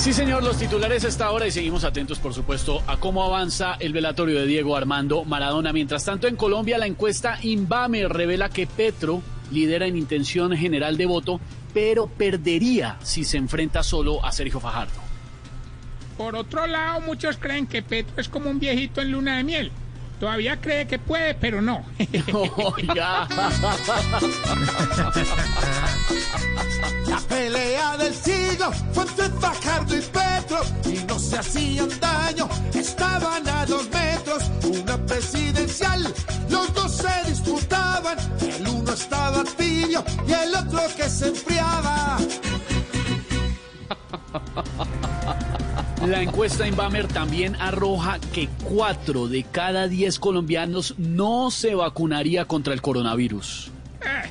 Sí, señor, los titulares a esta hora y seguimos atentos, por supuesto, a cómo avanza el velatorio de Diego Armando Maradona. Mientras tanto, en Colombia, la encuesta Inbame revela que Petro lidera en intención general de voto, pero perdería si se enfrenta solo a Sergio Fajardo. Por otro lado, muchos creen que Petro es como un viejito en luna de miel. Todavía cree que puede, pero no. Oiga. La pelea del siglo fue entre Fajardo y Petro y no se hacían daño, estaban a dos metros, una presidencial, los dos se disputaban, el uno estaba tibio y el otro que se enfriaba. La encuesta Inbamer también arroja que 4 de cada 10 colombianos no se vacunaría contra el coronavirus. Eh,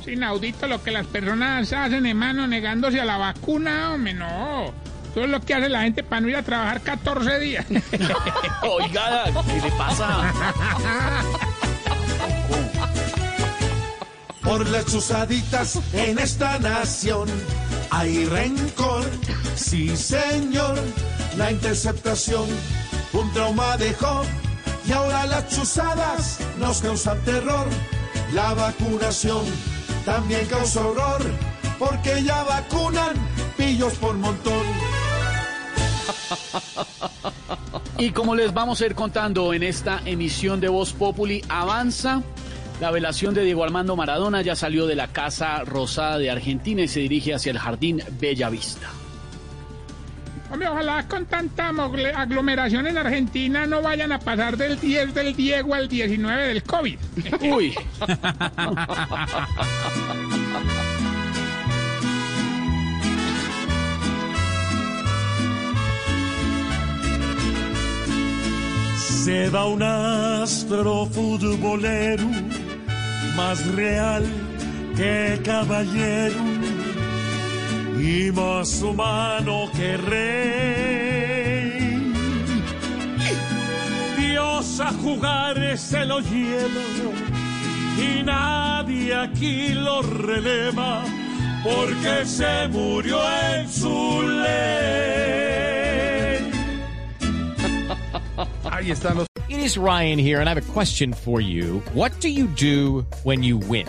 es inaudito lo que las personas hacen, hermano, negándose a la vacuna, hombre, no. Eso es lo que hace la gente para no ir a trabajar 14 días. Oiga, ¿qué le pasa? Por las chuzaditas en esta nación hay rencor, sí señor. La interceptación un trauma dejó y ahora las chuzadas nos causan terror. La vacunación también causa horror porque ya vacunan pillos por montón. Y como les vamos a ir contando en esta emisión de Voz Populi, avanza la velación de Diego Armando Maradona, ya salió de la Casa Rosada de Argentina y se dirige hacia el Jardín Bella Vista. Hombre, ojalá con tanta aglomeración en Argentina no vayan a pasar del 10 del Diego al 19 del COVID. Uy, Se va un astro futbolero más real que caballero y más humano que rey. Dios a jugar se lo lleva y nadie aquí lo releva porque se murió en su ley. It is Ryan here, and I have a question for you. What do you do when you win?